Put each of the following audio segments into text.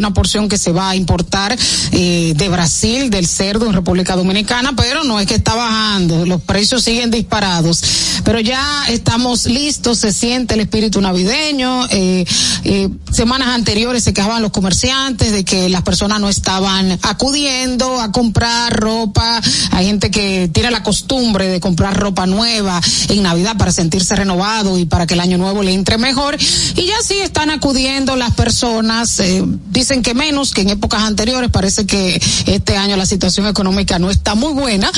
una porción que se va a importar eh, de Brasil, del cerdo en República Dominicana, pero no es que está bajando, los precios siguen disparados. Pero ya estamos listos, se siente el espíritu navideño. Eh, eh, semanas anteriores se quejaban los comerciantes de que las personas no estaban acudiendo a comprar ropa. Hay gente que tiene la costumbre de comprar ropa nueva en Navidad para sentirse renovado y para que el año nuevo le entre mejor. Y ya sí están acudiendo las personas. Eh, dicen que menos que en épocas anteriores. Parece que este año la situación económica no está muy buena,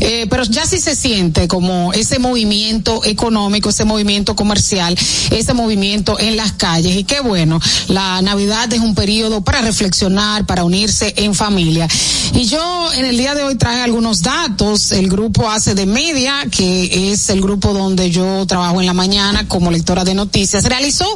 eh, pero ya sí se siente como ese movimiento económico, ese movimiento comercial, ese movimiento en las calles. Y qué bueno, la Navidad es un periodo para reflexionar, para unirse en familia. Y yo en el día de hoy traje algunos datos. El grupo hace de media, que es el grupo donde yo trabajo en la mañana como lectora de noticias, realizó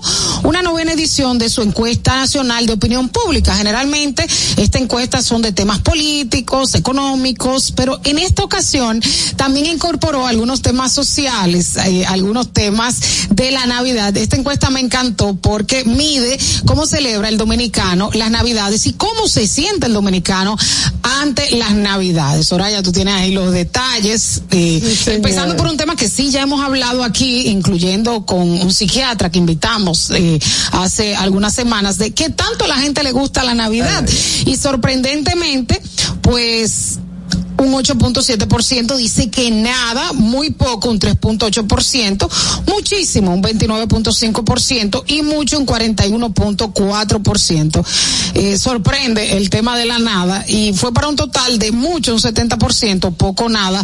una novena edición de su encuesta nacional de opinión pública Generalmente esta encuesta son de temas políticos, económicos, pero en esta ocasión también incorporó algunos temas sociales, eh, algunos temas de la Navidad. Esta encuesta me encantó porque mide cómo celebra el dominicano las Navidades y cómo se siente el dominicano ante las Navidades. Soraya, tú tienes ahí los detalles, eh, empezando por un tema que sí ya hemos hablado aquí, incluyendo con un psiquiatra que invitamos eh, hace algunas semanas, de qué tanto la gente le gusta la Navidad. Y sorprendentemente, pues un 8.7% dice que nada, muy poco, un 3.8%, muchísimo, un 29.5% y mucho, un 41.4%. Eh, sorprende el tema de la nada y fue para un total de mucho, un 70%, poco nada,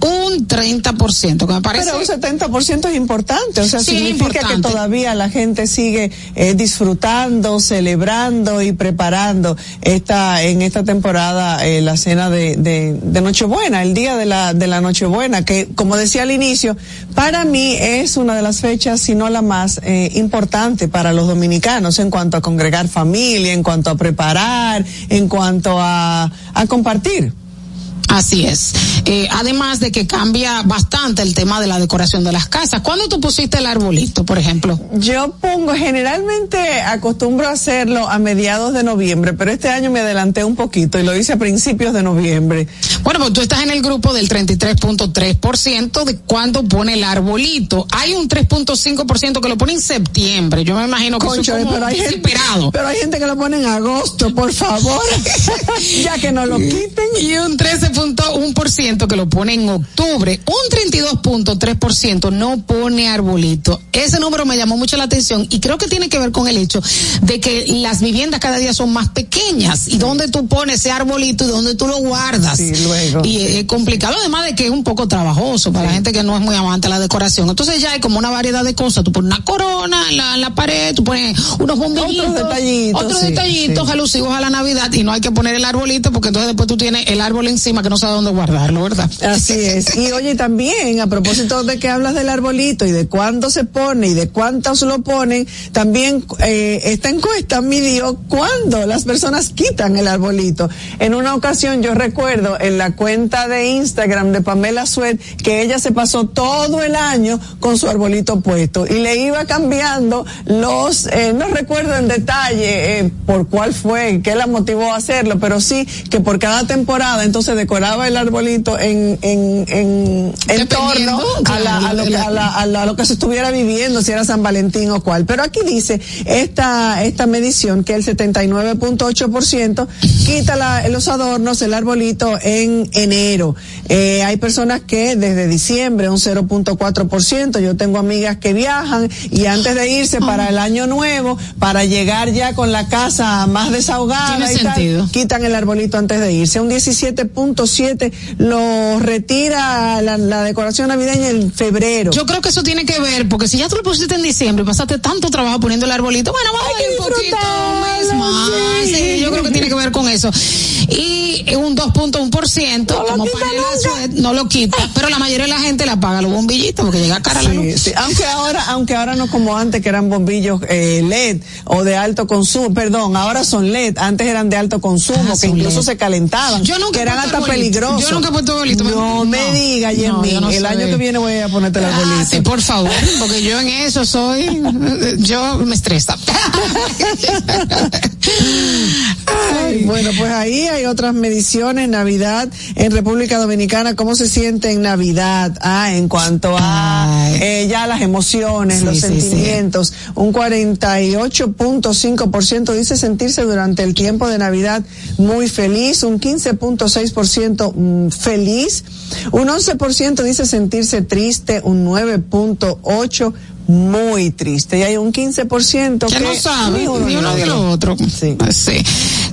un 30%, que me parece. Pero un 70% es importante, o sea, significa que todavía la gente sigue eh, disfrutando, celebrando y preparando esta en esta temporada eh, la cena de, de, de, Nochebuena, el día de la de la Nochebuena, que como decía al inicio, para mí es una de las fechas, si no la más eh, importante para los dominicanos en cuanto a congregar familia, en cuanto a preparar, en cuanto a, a compartir. Así es. Eh, además de que cambia bastante el tema de la decoración de las casas. ¿Cuándo tú pusiste el arbolito, por ejemplo? Yo pongo, generalmente acostumbro a hacerlo a mediados de noviembre, pero este año me adelanté un poquito y lo hice a principios de noviembre. Bueno, pues tú estás en el grupo del 33.3% de cuándo pone el arbolito. Hay un 3.5% que lo pone en septiembre. Yo me imagino que eso es pero hay gente, pero hay gente que lo pone en agosto, por favor. ya que no lo quiten. Y un 13 ciento que lo pone en octubre, un 32.3% no pone arbolito. Ese número me llamó mucho la atención y creo que tiene que ver con el hecho de que las viviendas cada día son más pequeñas y donde tú pones ese arbolito y donde tú lo guardas. Y es complicado, además de que es un poco trabajoso para la gente que no es muy amante de la decoración. Entonces ya hay como una variedad de cosas. Tú pones una corona en la, la pared, tú pones unos bombillitos, otros detallitos, otros detallitos alusivos a la Navidad y no hay que poner el arbolito porque entonces después tú tienes el árbol encima que no sabe dónde guardarlo, ¿verdad? Así es. Y oye, también, a propósito de que hablas del arbolito y de cuándo se pone y de cuántos lo ponen, también eh, esta encuesta midió cuándo las personas quitan el arbolito. En una ocasión yo recuerdo en la cuenta de Instagram de Pamela Suet que ella se pasó todo el año con su arbolito puesto y le iba cambiando los, eh, no recuerdo en detalle eh, por cuál fue, qué la motivó a hacerlo, pero sí que por cada temporada entonces decoraba el arbolito en, en, en, en torno a, la, a, lo que, a, la, a, lo que se estuviera viviendo, si era San Valentín o cuál. Pero aquí dice esta, esta medición que el 79.8% quita la, los adornos, el arbolito en enero. Eh, hay personas que desde diciembre un 0.4%, yo tengo amigas que viajan y antes de irse para el año nuevo, para llegar ya con la casa más desahogada y tal, quitan el arbolito antes de irse. Un 17.7 lo retira la, la, decoración navideña en febrero. Yo creo que eso tiene que ver, porque si ya tú lo pusiste en diciembre y pasaste tanto trabajo poniendo el arbolito, bueno, vamos a un poquito más. Sí. Sí, yo creo que tiene que ver con eso. Y un 2.1%, No como nunca. Suet, no lo quita, pero la mayoría de la gente le apaga los bombillitos porque llega cara la Sí, luz. sí. Aunque ahora, aunque ahora no como antes que eran bombillos eh, LED o de alto consumo, perdón, ahora son LED, antes eran de alto consumo, Ah, que incluso LED. se calentaban, Yo nunca que eran hasta arbolito. peligrosos. Yo nunca he puesto arbolito. No, me diga, No, Yemi, yo no el año que viene voy a ponerte el arbolito. Ah, sí, por favor, porque yo en eso soy, yo me estresa. Ay, bueno, pues ahí hay otras mediciones. Navidad en República Dominicana, ¿cómo se siente en Navidad? Ah, en cuanto a eh, ya las emociones, Sí, los sí, sentimientos. Un 48.5% dice sentirse durante el tiempo de Navidad muy feliz, un 15.6% mm, feliz, un 11% dice sentirse triste, un 9.8% muy triste y hay un 15% que que no sabe ni uno, ni lo otro. Sí. Sí.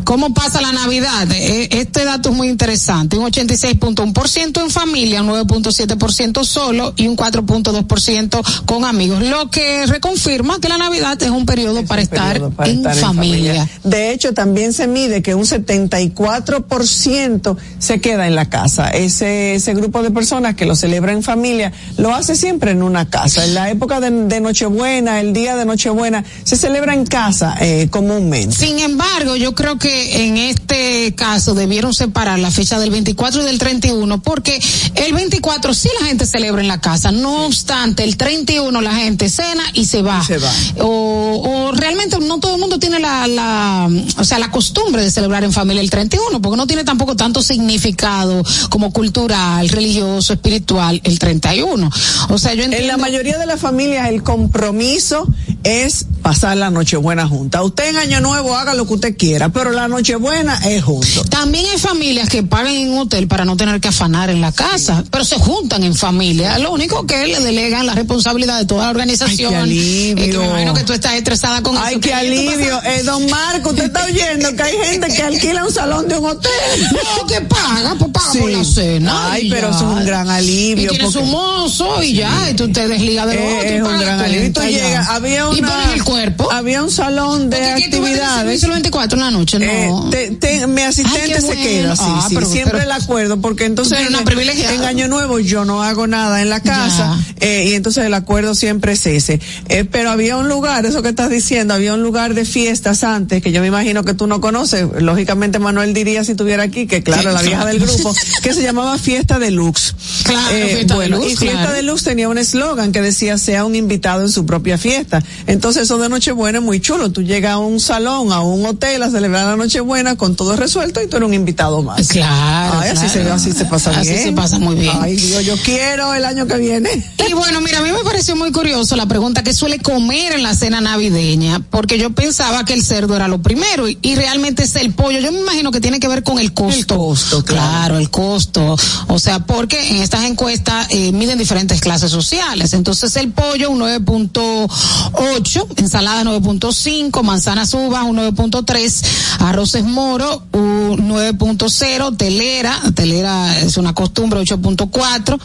¿Cómo pasa la Navidad? Eh, Este dato es muy interesante. Un 86.1% en familia, un 9.7% solo y un 4.2% con amigos. Lo que reconfirma que la Navidad es un periodo para, estar, periodo para en, familia. De hecho, también se mide que un 74% se queda en la casa. Ese, ese grupo de personas que lo celebra en familia lo hace siempre en una casa. En la época de, de Nochebuena, el día de Nochebuena, se celebra en casa eh, comúnmente. Sin embargo, yo creo que en este caso debieron separar la fecha del 24 y del 31 porque el 24 sí la gente celebra en la casa, no obstante el 31 la gente cena y se va. Y se va. O, o realmente no todo el mundo tiene la, la, o sea, la costumbre de celebrar en familia el 31 porque no tiene tampoco tanto significado como cultural, religioso, espiritual el 31. O sea, yo entiendo. En la mayoría de las familias el compromiso es pasar la Nochebuena junta. Usted en Año Nuevo haga lo que usted quiera, pero la Nochebuena es junto. También hay familias que pagan en un hotel para no tener que afanar en la casa, pero se juntan en familia. Lo único que le delegan la responsabilidad de toda la organización. Ay, qué alivio. Eh, que me imagino que tú estás estresada con Ay, eso. qué que tú alivio. Eh, don Marco, usted está oyendo que hay gente que alquila un salón de un hotel. No, que paga, pues paga por Sí. la cena. Ay, pero ya. es un gran alivio, Y tiene porque- su mozo y ya, y tú te desligas de lo Eh, otro. y es un gran alivio. Y tú llegas, había Y una, pones el cuerpo. había un salón de Porque ¿qué tú vas a tener actividades. el 24 en la noche, no. Eh, te- te- mi asistente Ay, qué se bueno. queda, sí, Ah, sí, pero- siempre pero- el acuerdo, porque entonces en, en Año Nuevo yo no hago nada en la casa, eh, y entonces el acuerdo siempre es ese. Eh, pero había un lugar, eso que estás diciendo, había un lugar de fiestas antes, que yo me imagino que tú no conoces, lógicamente Manuel diría si estuviera aquí, que claro, Sí, la vieja claro. del grupo, que se llamaba Fiesta Deluxe. Claro, Eh, Fiesta bueno, Deluxe, y Fiesta claro. Deluxe tenía un eslogan que decía sea un invitado en su propia fiesta. Entonces eso de Nochebuena es muy chulo. Tú llegas a un salón, a un hotel a celebrar la Nochebuena con todo resuelto y tú eres un invitado más. Claro. Ay, así claro. se, así se pasa Así bien. se pasa muy bien. Ay, Dios, yo quiero el año que viene. Y bueno, mira, a mí me pareció muy curioso la pregunta que suele comer en la cena navideña, porque yo pensaba que el cerdo era lo primero y, y realmente es el pollo. Yo me imagino que tiene que ver con el costo. El costo, claro. claro. el costo. O sea, porque en estas encuestas eh, miden diferentes clases sociales. Entonces el pollo un 9.8, ensalada 9.5, manzanas uvas un 9.3, arroces moro un 9.0, telera, telera es una costumbre 8.4.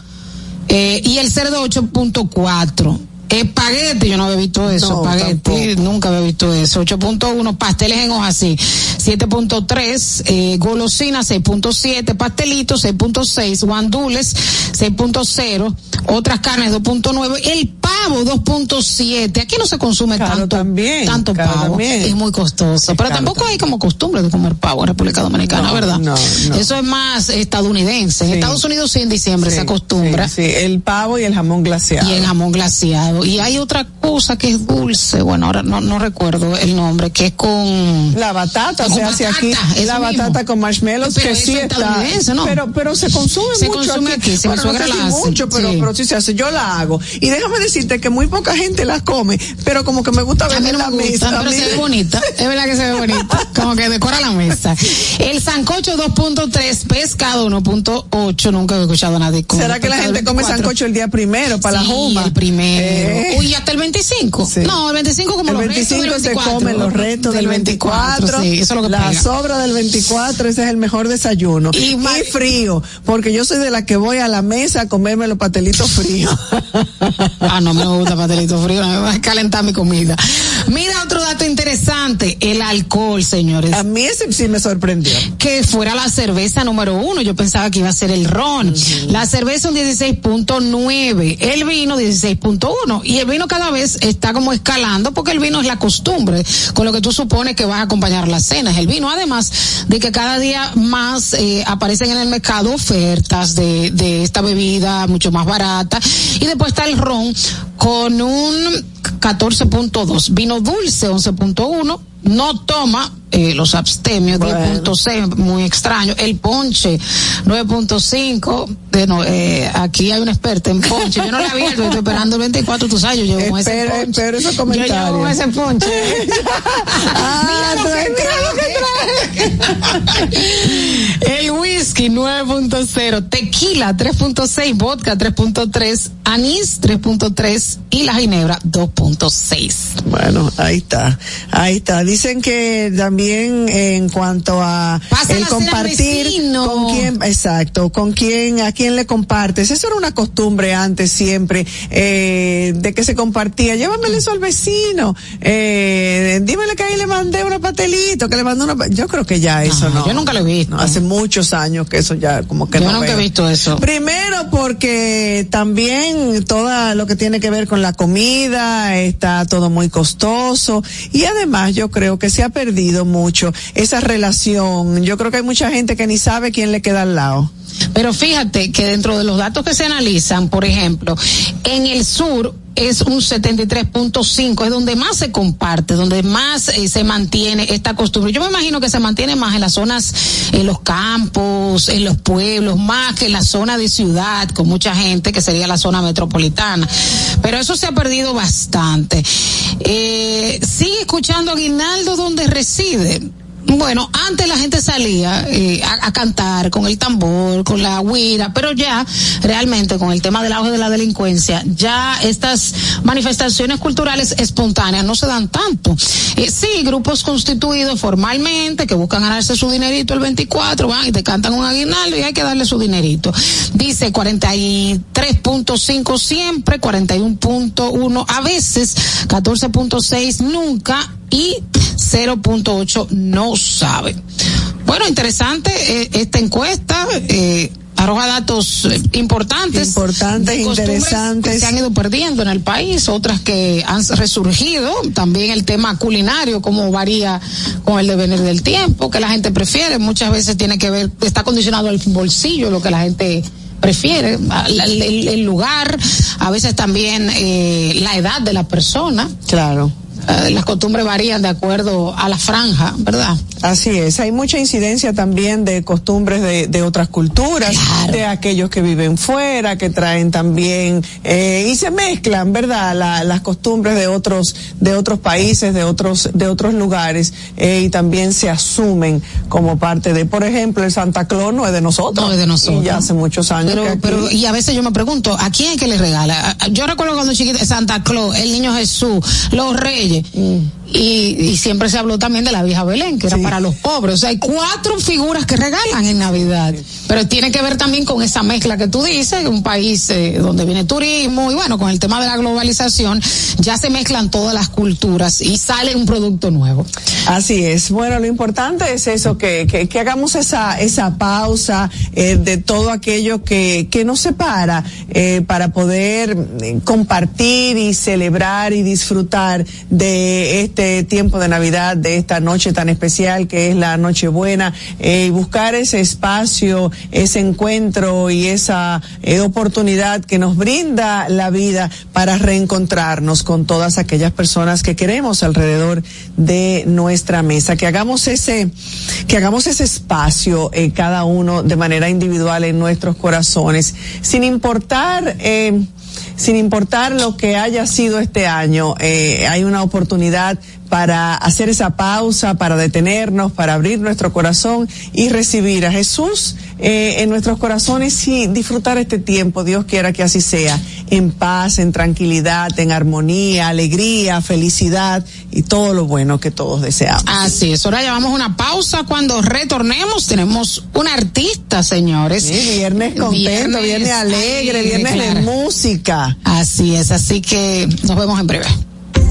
Eh, y el cerdo 8.4. Espagueti, yo no había visto eso, No, espagueti, tampoco. nunca había visto eso. 8.1, pasteles en hoja sí. 7.3, eh, golosina 6.7, pastelitos 6.6, guandules 6.0, otras carnes 2.9, el pavo 2.7. Aquí no se consume Caro tanto, también, tanto pavo, también. es muy costoso. Pero tampoco hay como costumbre de comer pavo en República Dominicana, No, ¿verdad? no. Eso es más estadounidense. En Sí. Estados Unidos sí en diciembre se acostumbra. Sí, sí, el pavo y el jamón glaseado. Y el jamón Y hay otra cosa que es dulce, bueno, ahora no, no recuerdo el nombre, que es con... La batata Con se hace aquí, la mismo. batata con marshmallows Pero que sí es está, ¿no? pero pero se consume Se mucho consume aquí, sí, mi Bueno, no sé si mucho, pero sí. pero sí se hace. Yo la hago y déjame decirte que muy poca gente la come, pero como que me gusta ver no la me gusta, mesa. pero se ve bonita. Es verdad que se ve bonita. Como que decora la mesa. El sancocho 2.3, pescado 1.8. Nunca he escuchado a nadie comer ¿Será que la gente come 24. sancocho el día primero para Sí, la juma? el primero. Eh, ¿Qué? Uy, hasta el 25. Sí. No, el 25 como el los 25 restos del 24. se comen los restos del 24. Sí, eso es lo que la pega. sobra del 24, ese es el mejor desayuno. Y Y, frío, porque yo soy de la que voy a la mesa a comerme los pastelitos fríos. Ah, no me gusta pastelito frío, no me va a calentar mi comida. Mira otro dato interesante, el alcohol, señores. a mí ese sí me sorprendió. que fuera la cerveza número uno. Yo pensaba que iba a ser el ron. La cerveza un 16.9, el vino 16.1 y el vino cada vez está como escalando porque el vino es la costumbre, con lo que tú supones que vas a acompañar las cenas. El vino, además de que cada día más eh, aparecen en el mercado ofertas de, de esta bebida mucho más barata y después está el ron con un 14.2, vino dulce 11.1, no toma eh, los abstemios Bueno. 10.6, muy extraño, el ponche 9.5, de no, eh, aquí hay una experta en ponche, yo no la vi, estoy esperando el 24, tú sabes, yo llevo con ese ponche. espera esos Yo llevo con ese ponche. Ah, Mira lo que trae, trae. Whisky 9.0, tequila 3.6, vodka 3.3, anís 3.3 y la ginebra 2.6. Bueno, ahí está, ahí está. Dicen que también en cuanto a el a compartir con quién, exacto, con quién, a quién le compartes. Eso era una costumbre antes siempre eh, de que se compartía. Llévamele eso al vecino. Eh, dímele que ahí le mandé unos pastelitos, que le mandé una. Yo creo que ya eso No, no. yo nunca lo he visto. No, hace muchos años que eso ya como que Yo no nunca he visto eso. Primero porque también todo lo que tiene que ver con la comida está todo muy costoso y además yo creo que se ha perdido mucho esa relación. Yo creo que hay mucha gente que ni sabe quién le queda al lado. Pero fíjate que dentro de los datos que se analizan, por ejemplo, en el sur es un 73.5, es donde más se comparte, donde más eh, se mantiene esta costumbre. Yo me imagino que se mantiene más en las zonas, en los campos, en los pueblos, más que en la zona de ciudad, con mucha gente, que sería la zona metropolitana. Pero eso se ha perdido bastante. Eh, sigue escuchando Aguinaldo donde reside. Bueno, antes la gente salía eh, a, cantar con el tambor, con la guira, pero ya realmente con el tema del auge de la delincuencia, ya estas manifestaciones culturales espontáneas no se dan tanto. Eh, sí, grupos constituidos formalmente que buscan ganarse su dinerito el 24, van y te cantan un aguinaldo y hay que darle su dinerito. Dice 43.5 siempre, 41.1 a veces, 14.6 nunca y 0.8 no sabe. Bueno, interesante eh, esta encuesta. Eh, arroja datos eh, importantes. Importantes, interesantes. Que se han ido perdiendo en el país, otras que han resurgido. También el tema culinario, cómo varía con el devenir del tiempo, que la gente prefiere. Muchas veces tiene que ver, está condicionado al bolsillo, lo que la gente prefiere, el, el- el lugar, a veces también eh, la edad de la persona. Claro. Eh, las costumbres varían de acuerdo a la franja, ¿verdad? Así es, hay mucha incidencia también de costumbres de, de otras culturas, Claro. de aquellos que viven fuera, que traen también, eh, y se mezclan, ¿verdad? La- las costumbres de otros, de otros países, de otros, de otros lugares, eh, y también se asumen como parte de, por ejemplo, el Santa Claus no es de nosotros. No es de nosotros. Y ya hace muchos años Pero, que pero, y a veces yo me pregunto, ¿a quién es que le regala? Yo recuerdo cuando chiquita, Santa Claus, el niño Jesús, los reyes. Mm. Y, y siempre se habló también de la vieja Belén, que era Sí. para los pobres. O sea, hay cuatro figuras que regalan en Navidad. Pero tiene que ver también con esa mezcla que tú dices, un país eh, donde viene turismo y bueno, con el tema de la globalización, ya se mezclan todas las culturas y sale un producto nuevo. Así es. Bueno, lo importante es eso, que, que, que hagamos esa, esa pausa eh, de todo aquello que, que nos separa eh, para poder eh, compartir y celebrar y disfrutar de este tiempo de Navidad, de esta noche tan especial que es la Nochebuena, eh, y buscar ese espacio, ese encuentro y esa eh, oportunidad que nos brinda la vida para reencontrarnos con todas aquellas personas que queremos alrededor de nuestra mesa, que hagamos ese, que hagamos ese espacio eh, cada uno de manera individual en nuestros corazones, sin importar eh, sin importar lo que haya sido este año, eh, hay una oportunidad para hacer esa pausa, para detenernos, para abrir nuestro corazón y recibir a Jesús eh, en nuestros corazones y disfrutar este tiempo, Dios quiera que así sea, en paz, en tranquilidad, en armonía, alegría, felicidad y todo lo bueno que todos deseamos. Así es, ahora llevamos una pausa, cuando retornemos tenemos un artista, señores. Sí, viernes contento, viernes, alegre, viernes de música. Así es, así que nos vemos en breve.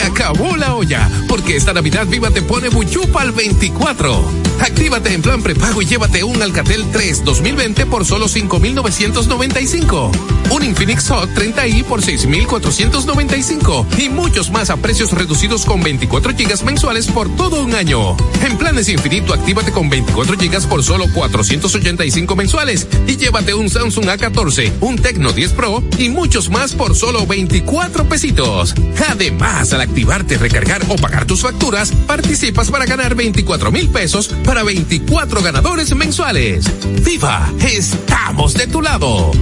Acabó la olla, porque esta Navidad Viva te pone Buchupa al 24. Actívate en plan prepago y llévate un Alcatel 3 2020 por solo 5,995. Un Infinix Hot 30i por 6,495. Y muchos más a precios reducidos con 24 gigas mensuales por todo un año. En planes infinito, actívate con 24 gigas por solo 485 mensuales. Y llévate un Samsung A14, un Tecno 10 Pro y muchos más por solo 24 pesitos. Además, al activarte, recargar o pagar tus facturas, participas para ganar 24 mil pesos para 24 ganadores mensuales. ¡Viva! ¡Estamos de tu lado!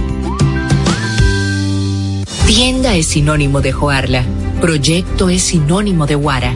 Tienda es sinónimo de Joarla. Proyecto es sinónimo de Guara.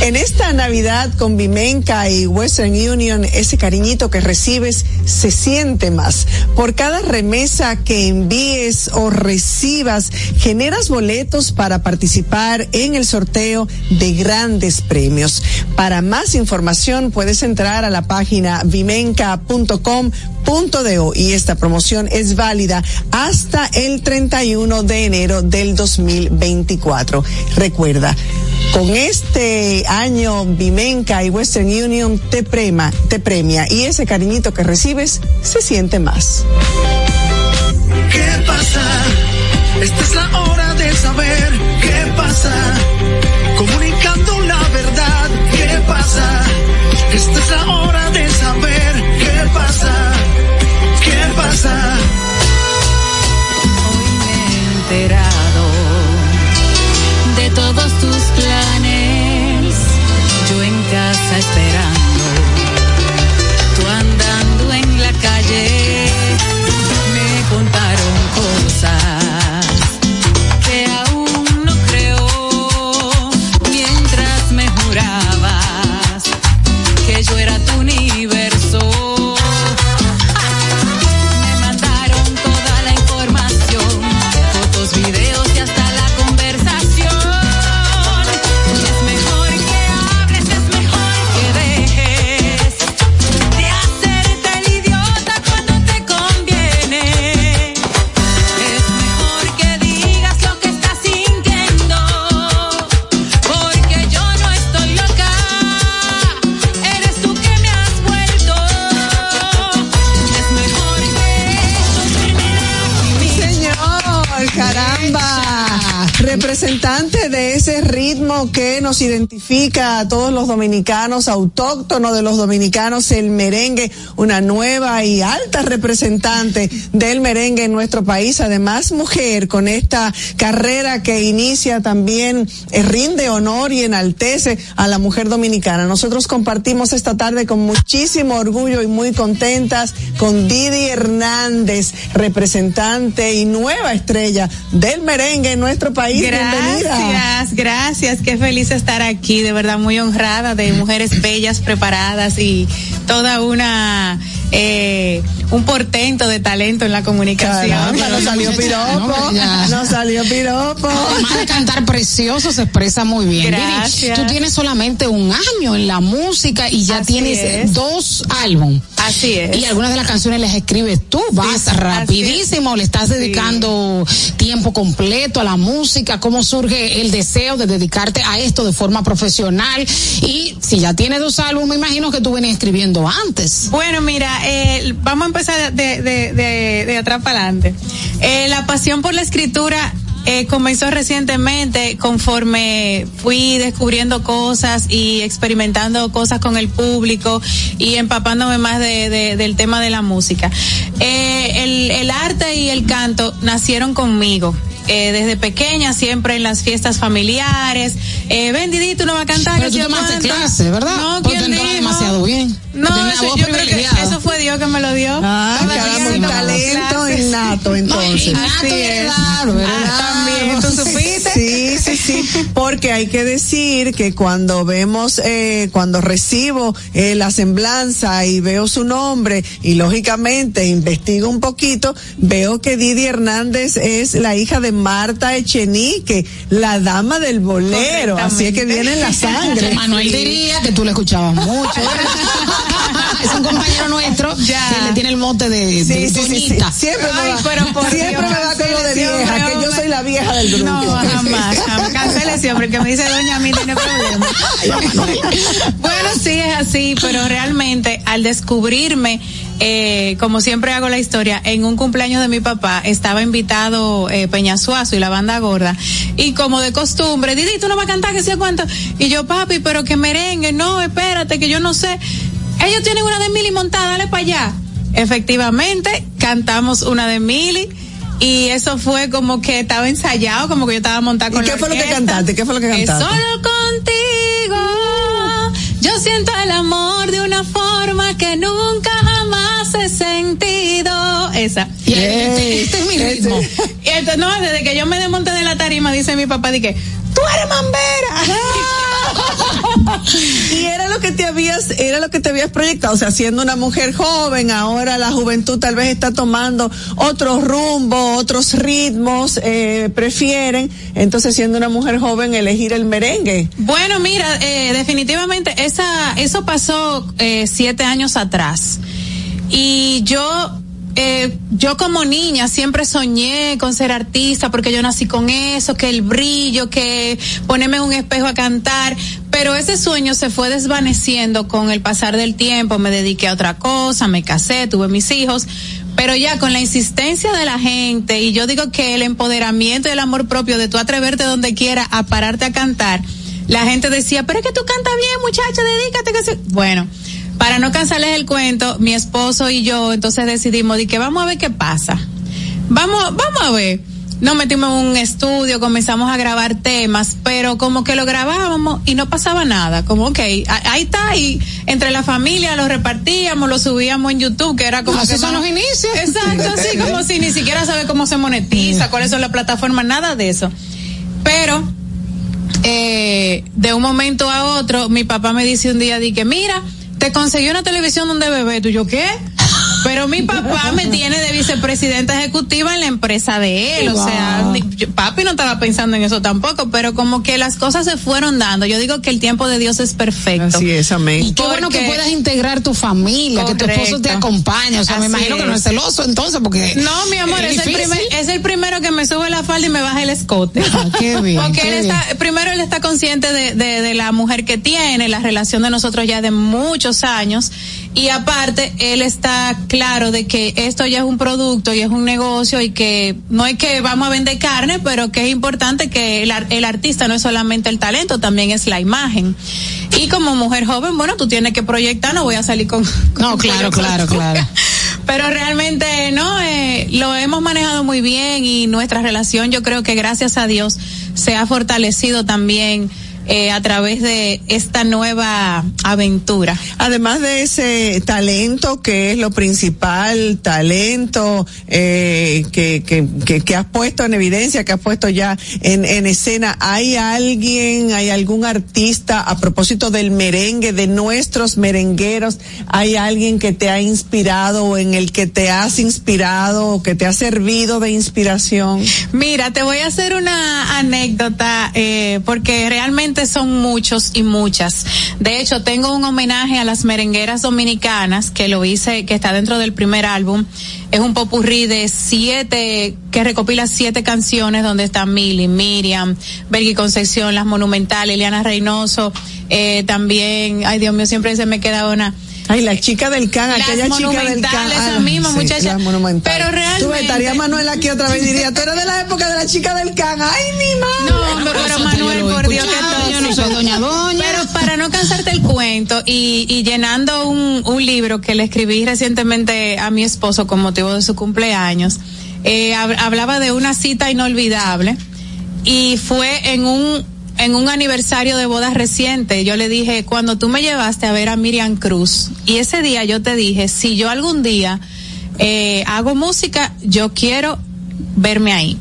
En esta Navidad con Vimenca y Western Union, ese cariñito que recibes se siente más. Por cada remesa que envíes o recibas, generas boletos para participar en el sorteo de grandes premios. Para más información puedes entrar a la página vimenca.com y esta promoción es válida hasta el 31 de enero del 2024. Recuerda, con este año Vimenca y Western Union te prema, te premia y ese cariñito que recibes se siente más. ¿Qué pasa? Esta es la hora de saber qué pasa. Comunicando la verdad, ¿qué pasa? Esta es la hora de saber qué pasa. ¿Qué pasa? Que nos identifica a todos los dominicanos, autóctono de los dominicanos, el merengue, una nueva y alta representante del merengue en nuestro país, además mujer con esta carrera que inicia también, eh, rinde honor y enaltece a la mujer dominicana. Nosotros compartimos esta tarde con muchísimo orgullo y muy contentas con Didi Hernández, representante y nueva estrella del merengue en nuestro país. Bienvenida. Gracias. Qué feliz estar aquí, de verdad muy honrada de mujeres bellas, preparadas y toda una eh, un portento de talento en la comunicación. Caramba, nos salió piropo, nos salió piropo. Además de cantar precioso, se expresa muy bien. Didi, Gracias. tú tienes solamente un año en la música y ya Así tienes es. dos álbumes. Así es. Y algunas de las canciones las escribes tú, vas rapidísimo, le estás dedicando tiempo completo a la música, cómo surge el deseo de dedicarte a esto de forma profesional y si ya tienes dos álbumes, me imagino que tú venías escribiendo antes. Bueno, mira, eh, vamos a empezar de, de, de, de atrás para adelante. Eh, la pasión por la escritura eh, comenzó recientemente conforme fui descubriendo cosas y experimentando cosas con el público y empapándome más de, de- del tema de la música. Eh, el, el arte y el canto nacieron conmigo. Eh, desde pequeña, siempre en las fiestas familiares. Eh, tú no vas a cantar. Pero que tú tomaste clase, ¿verdad? No, Porque ¿quién dijo? demasiado bien. No, eso, yo creo que eso fue Dios que me lo dio. Ah, un talento innato entonces. innato. Ah, también, ¿tú supiste? Sí, sí, sí, porque hay que decir que cuando vemos, eh, cuando recibo eh, la semblanza y veo su nombre y lógicamente investigo un poquito, veo que Didi Hernández es la hija de Marta Echenique, la dama del bolero, así es que viene en la sangre. Manuel diría que tú le escuchabas mucho. es un compañero nuestro Ya. que le tiene el mote de, Sí, de sí, sí. Siempre me va, pero por siempre Dios, me va con lo de vieja, que yo soy la vieja del grupo. No, jamás, jamás. Cancele siempre, que me dice doña a mí tiene problema. bueno, sí es así, pero realmente al descubrirme, eh, como siempre hago la historia, en un cumpleaños de mi papá estaba invitado eh, Peñasuazo y la banda gorda, y como de costumbre, Didi, tú no vas a cantar que sea cuánto, y yo, papi, pero que merengue, no, espérate, que yo no sé. Ellos tienen una de Mili montada, dale para allá. Efectivamente, cantamos una de Mili. Y eso fue como que estaba ensayado, como que yo estaba montada ¿Y con qué la fue lo que cantaste? ¿Qué fue lo que Que cantaste? solo contigo yo siento el amor de una forma que nunca he sentido. Esa. Y este, este es mi ritmo. Y entonces, no, desde que yo me desmonté de la tarima, dice mi papá, dije, tú eres mambera. y era lo que te habías, era lo que te habías proyectado, o sea, siendo una mujer joven, ahora la juventud tal vez está tomando otros rumbos, otros ritmos, eh, prefieren, entonces siendo una mujer joven elegir el merengue. Bueno, mira, eh, definitivamente esa, eso pasó eh, siete años atrás. Y yo, eh, yo como niña siempre soñé con ser artista porque yo nací con eso, que el brillo, que ponerme en un espejo a cantar. Pero ese sueño se fue desvaneciendo con el pasar del tiempo. Me dediqué a otra cosa, me casé, tuve mis hijos. Pero ya con la insistencia de la gente, y yo digo que el empoderamiento y el amor propio de tú atreverte donde quiera a pararte a cantar, la gente decía, pero es que tú cantas bien, muchacha, dedícate. Que. Bueno, para no cansarles el cuento, mi esposo y yo entonces decidimos de que vamos a ver qué pasa. Vamos, vamos a ver. Nos metimos en un estudio, comenzamos a grabar temas, pero como que lo grabábamos y no pasaba nada. Como, ok, ahí está, y entre la familia lo repartíamos, lo subíamos en YouTube, que era como Así que son no- los inicios. Exacto, así como si ni siquiera sabe cómo se monetiza, cuáles son las plataformas, nada de eso. Pero eh, de un momento a otro, mi papá me dice un día, di que mira, te conseguí una televisión donde bebé, tú yo qué? Pero mi papá me tiene de vicepresidenta ejecutiva en la empresa de él. O sea, papi no estaba pensando en eso tampoco, pero como que las cosas se fueron dando. Yo digo que el tiempo de Dios es perfecto. Así es, amén. Y qué bueno que puedas integrar tu familia, que tu esposo te acompañe. O sea, me imagino que no es. celoso entonces, porque. No, mi amor, es el, primer, es el primero que me sube la falda y me baja el escote. Ah, qué bien, Porque qué él bien. está, primero él está consciente de, de, de la mujer que tiene, la relación de nosotros ya de muchos años. Y aparte, él está claro de que esto ya es un producto y es un negocio y que no es que vamos a vender carne, pero que es importante que el, el artista no es solamente el talento, también es la imagen. Y como mujer joven, bueno, tú tienes que proyectar, no voy a salir con... No, claro, claro, claro. pero realmente no eh, lo hemos manejado muy bien y nuestra relación yo creo que gracias a Dios se ha fortalecido también eh, a través de esta nueva aventura. Además de ese talento que es lo principal, talento eh, que, que, que, que has puesto en evidencia, que has puesto ya en, en escena, ¿hay alguien, hay algún artista a propósito del merengue, de nuestros merengueros, hay alguien que te ha inspirado o en el que te has inspirado o que te ha servido de inspiración? Mira, te voy a hacer una anécdota eh, porque realmente son muchos y muchas. De hecho, tengo un homenaje a las merengueras dominicanas que lo hice, que está dentro del primer álbum. Es un popurrí de siete, que recopila siete canciones donde están Mili, Miriam, Bergui Concepción, Las Monumentales, Eliana Reynoso, eh, también, ay Dios mío, siempre se me queda una. Ay, la chica del can, Las aquella chica del can. Ah, esa misma sí, muchacha. Pero realmente. Tú estaría Manuel aquí otra vez y diría, tú eres de la época de la chica del can. Ay, mi madre. No, pero, Manuel, por Dios que todo. yo no soy doña doña. Pero para no cansarte el cuento y, y llenando un, un libro que le escribí recientemente a mi esposo con motivo de su cumpleaños, eh, hab- hablaba de una cita inolvidable y fue en un en un aniversario de bodas reciente, yo le dije, cuando tú me llevaste a ver a Miriam Cruz, y ese día yo te dije, si yo algún día eh, hago música, yo quiero verme ahí.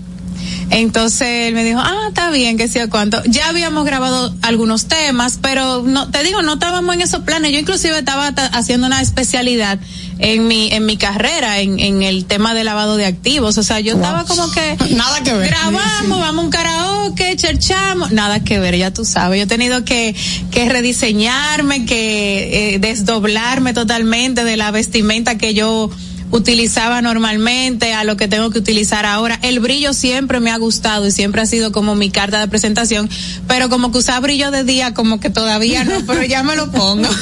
Entonces él me dijo, ah, está bien, que sea cuánto. Ya habíamos grabado algunos temas, pero no, te digo, no estábamos en esos planes. Yo inclusive estaba ta- haciendo una especialidad en mi, en mi carrera, en, en el tema de lavado de activos. O sea, yo estaba como que Nada que ver. grabamos, vamos a un karaoke, cherchamos, nada que ver, ya tú sabes. Yo he tenido que, que rediseñarme, que eh, desdoblarme totalmente de la vestimenta que yo utilizaba normalmente a lo que tengo que utilizar ahora. El brillo siempre me ha gustado y siempre ha sido como mi carta de presentación, pero como que usar brillo de día como que todavía no, pero ya me lo pongo.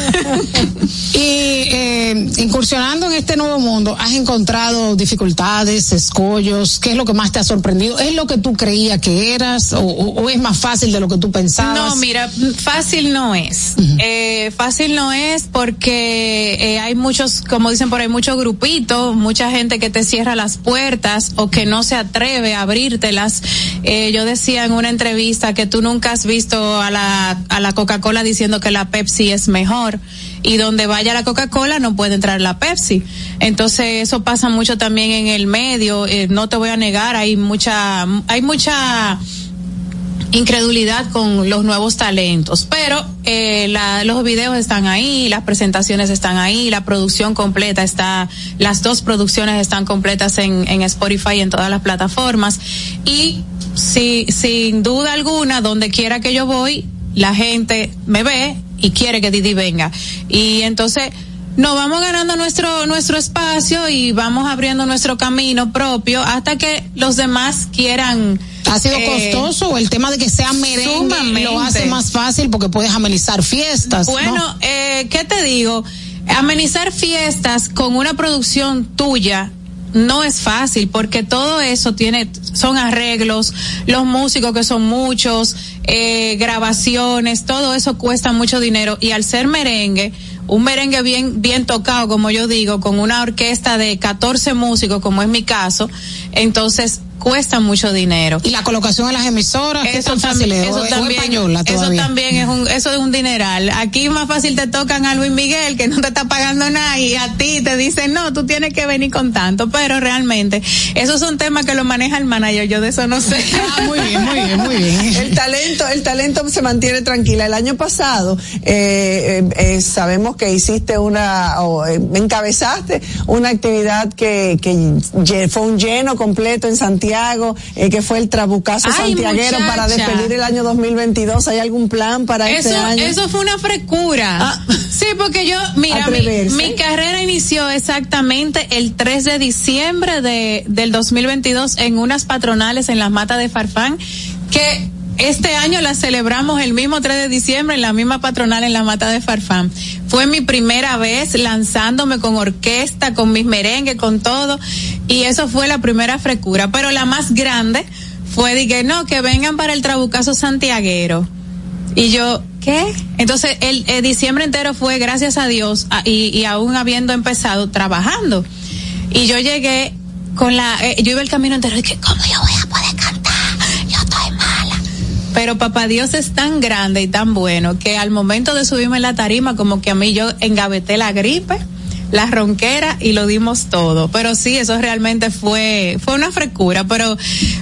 Y eh, incursionando en este nuevo mundo, ¿has encontrado dificultades, escollos? ¿Qué es lo que más te ha sorprendido? ¿Es lo que tú creías que eras o, o- o es más fácil de lo que tú pensabas? No, mira, fácil no es. Eh, fácil no es porque eh, hay muchos, como dicen por ahí, muchos grupitos, mucha gente que te cierra las puertas o que no se atreve a abrírtelas. Eh, yo decía en una entrevista que tú nunca has visto a la, a la Coca-Cola diciendo que la Pepsi es mejor y donde vaya la Coca-Cola no puede entrar la Pepsi. Entonces eso pasa mucho también en el medio. Eh, no te voy a negar, hay mucha, hay mucha incredulidad con los nuevos talentos, pero eh, la, los videos están ahí, las presentaciones están ahí, la producción completa está, las dos producciones están completas en, en Spotify y en todas las plataformas. Y si, sin duda alguna, donde quiera que yo voy, la gente me ve y quiere que Didi venga. Y entonces nos vamos ganando nuestro nuestro espacio y vamos abriendo nuestro camino propio hasta que los demás quieran ¿Ha sido eh, costoso el tema de que sea merengue sumamente. lo hace más fácil porque puedes amenizar fiestas? ¿no? Bueno, eh, ¿qué te digo? Amenizar fiestas con una producción tuya no es fácil porque todo eso tiene son arreglos los músicos que son muchos eh, grabaciones todo eso cuesta mucho dinero y al ser merengue un merengue bien bien tocado como yo digo con una orquesta de 14 músicos como es mi caso entonces cuesta mucho dinero. Y la colocación de las emisoras, ¿qué Eso, tan tam- fácil es? eso ¿O- o también, española eso también es un, eso es un dineral. Aquí más fácil te tocan a Luis Miguel que no te está pagando nada y a ti te dicen no, tú tienes que venir con tanto, pero realmente esos son temas que lo maneja el manager, yo de eso no sé. Ah, muy bien, muy bien, muy bien. El talento, el talento se mantiene tranquila. El año pasado eh, eh, eh, sabemos que hiciste una, o eh, encabezaste una actividad que, que fue un lleno completo en Santiago, eh, que fue el Trabucazo Ay, Santiaguero para despedir el año 2022. ¿Hay algún plan para Eso, este año? eso fue una frecura. Ah. Sí, porque yo, mira, mi, mi carrera inició exactamente el 3 de diciembre de, del 2022 en unas patronales en las matas de Farfán, que este año las celebramos el mismo 3 de diciembre en la misma patronal en la mata de Farfán. Fue mi primera vez lanzándome con orquesta, con mis merengues, con todo, y eso fue la primera frecura. Pero la más grande fue que no, que vengan para el Trabucazo Santiaguero. Y yo, ¿qué? Entonces, el, diciembre entero fue, gracias a Dios, y, aún habiendo empezado trabajando. Y yo llegué con la, eh, yo iba el camino entero y que, ¿cómo yo voy a poder Pero papá Dios es tan grande y tan bueno que al momento de subirme en la tarima, como que a mí yo engaveté la gripe, la ronquera y lo dimos todo. Pero sí, eso realmente fue, fue una frescura, pero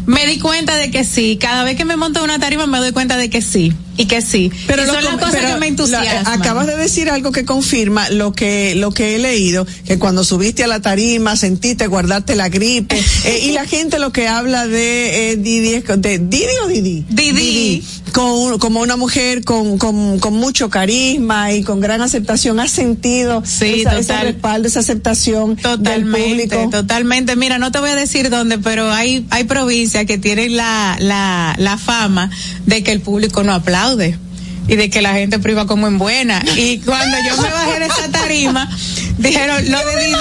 me di cuenta de que sí. Cada vez que me monto una tarima me doy cuenta de que sí. Y que sí. Pero y son las cosas pero que me la- entusiasman. acabas de decir algo que confirma lo que lo que he leído, que cuando subiste a la tarima sentiste guardarte la gripe eh, y la gente lo que habla de eh, Didi de Didi o Didi Didi. con, como una mujer con, con, con mucho carisma y con gran aceptación has sentido Sí, esa, ese total. respaldo esa aceptación del Totalmente, público totalmente. Mira, no te voy a decir dónde, pero hay, hay provincias que tienen la, la, la fama de que el público no aplaude y de que la gente priva como en buena. Y cuando yo me bajé de esa tarima, dijeron, lo de Didi,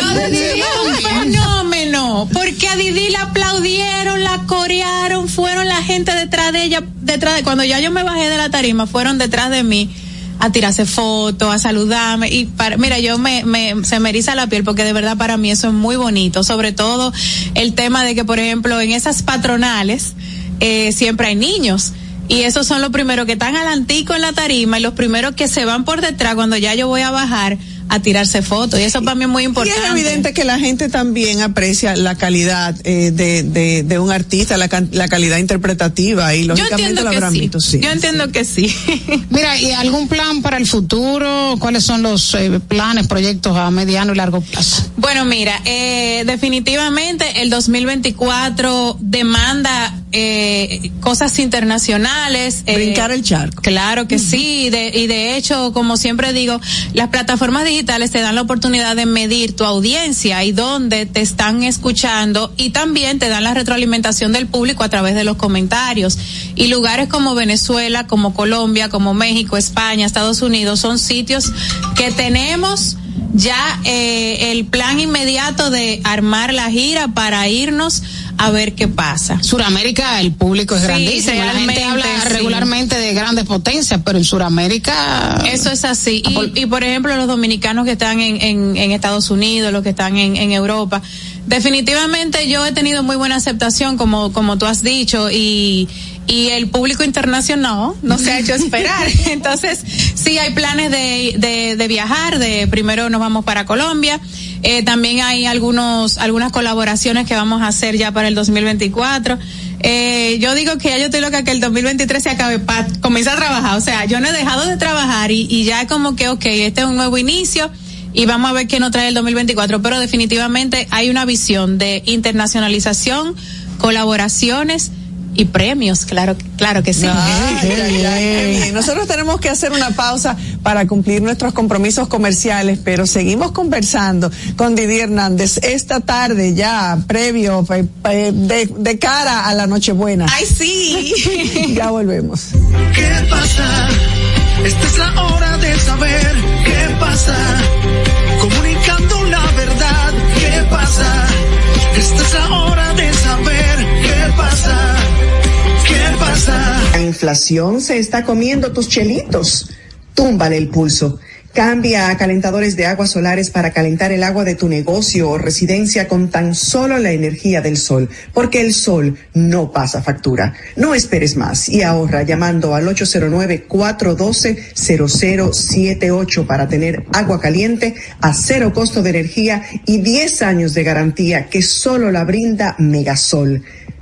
lo de Didi es un fenómeno, porque a Didi la aplaudieron, la corearon, fueron la gente detrás de ella, detrás de, cuando ya yo me bajé de la tarima, fueron detrás de mí a tirarse fotos, a saludarme y para, mira, yo me, me, se me eriza la piel porque de verdad para mí eso es muy bonito, sobre todo el tema de que, por ejemplo, en esas patronales, eh, siempre hay niños. Y esos son los primeros que están alantico en la tarima y los primeros que se van por detrás cuando ya yo voy a bajar a tirarse fotos. Y eso para mí es muy Y importante. es evidente que la gente también aprecia la calidad eh, de, de, de un artista, la, la calidad interpretativa y lógicamente lo habrán sí. visto, sí. Yo entiendo que sí. Mira, ¿y algún plan para el futuro? ¿Cuáles son los eh, planes, proyectos a mediano y largo plazo? Bueno, mira, eh, definitivamente el 2024 demanda eh, cosas internacionales. eh, Brincar el charco. Claro que sí, de- y de hecho, como siempre digo, las plataformas digitales te dan la oportunidad de medir tu audiencia y dónde te están escuchando y también te dan la retroalimentación del público a través de los comentarios. Y lugares como Venezuela, como Colombia, como México, España, Estados Unidos son sitios que tenemos ya eh, el plan inmediato de armar la gira para irnos a ver qué pasa. Suramérica, el público es Sí, grandísimo. La gente habla sí. regularmente de grandes potencias, pero en Suramérica. Eso es así. Y, y, por ejemplo, los dominicanos que están en, en, en Estados Unidos, los que están en, en Europa, definitivamente yo he tenido muy buena aceptación, como, como tú has dicho, y, y el público internacional no se ha hecho esperar. Entonces, sí hay planes de, de, de viajar, de primero nos vamos para Colombia, eh, también hay algunos, algunas colaboraciones que vamos a hacer ya para el 2024. Eh, yo digo que ya yo estoy loca que el 2023 se acabe para comenzar a trabajar. O sea, yo no he dejado de trabajar y, y ya como que, ok, este es un nuevo inicio y vamos a ver qué nos trae el 2024. Pero definitivamente hay una visión de internacionalización, colaboraciones y premios, claro, claro que sí. Ay, ay, ay. Nosotros tenemos que hacer una pausa para cumplir nuestros compromisos comerciales, pero seguimos conversando con Didi Hernández esta tarde ya, previo, pe- de, de cara a la Nochebuena. Ay, sí. ya volvemos. ¿Qué pasa? Esta es la hora de saber qué pasa. Comunicando la verdad, ¿qué pasa? Esta es la hora de La inflación se está comiendo tus chelitos. Túmbale el pulso. Cambia a calentadores de aguas solares para calentar el agua de tu negocio o residencia con tan solo la energía del sol, porque el sol no pasa factura. No esperes más y ahorra llamando al 809-412-0078 para tener agua caliente a cero costo de energía y 10 años de garantía que solo la brinda Megasol.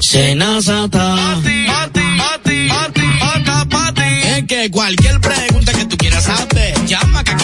Senazata. Es que cualquier pregunta que tú quieras saber, llama que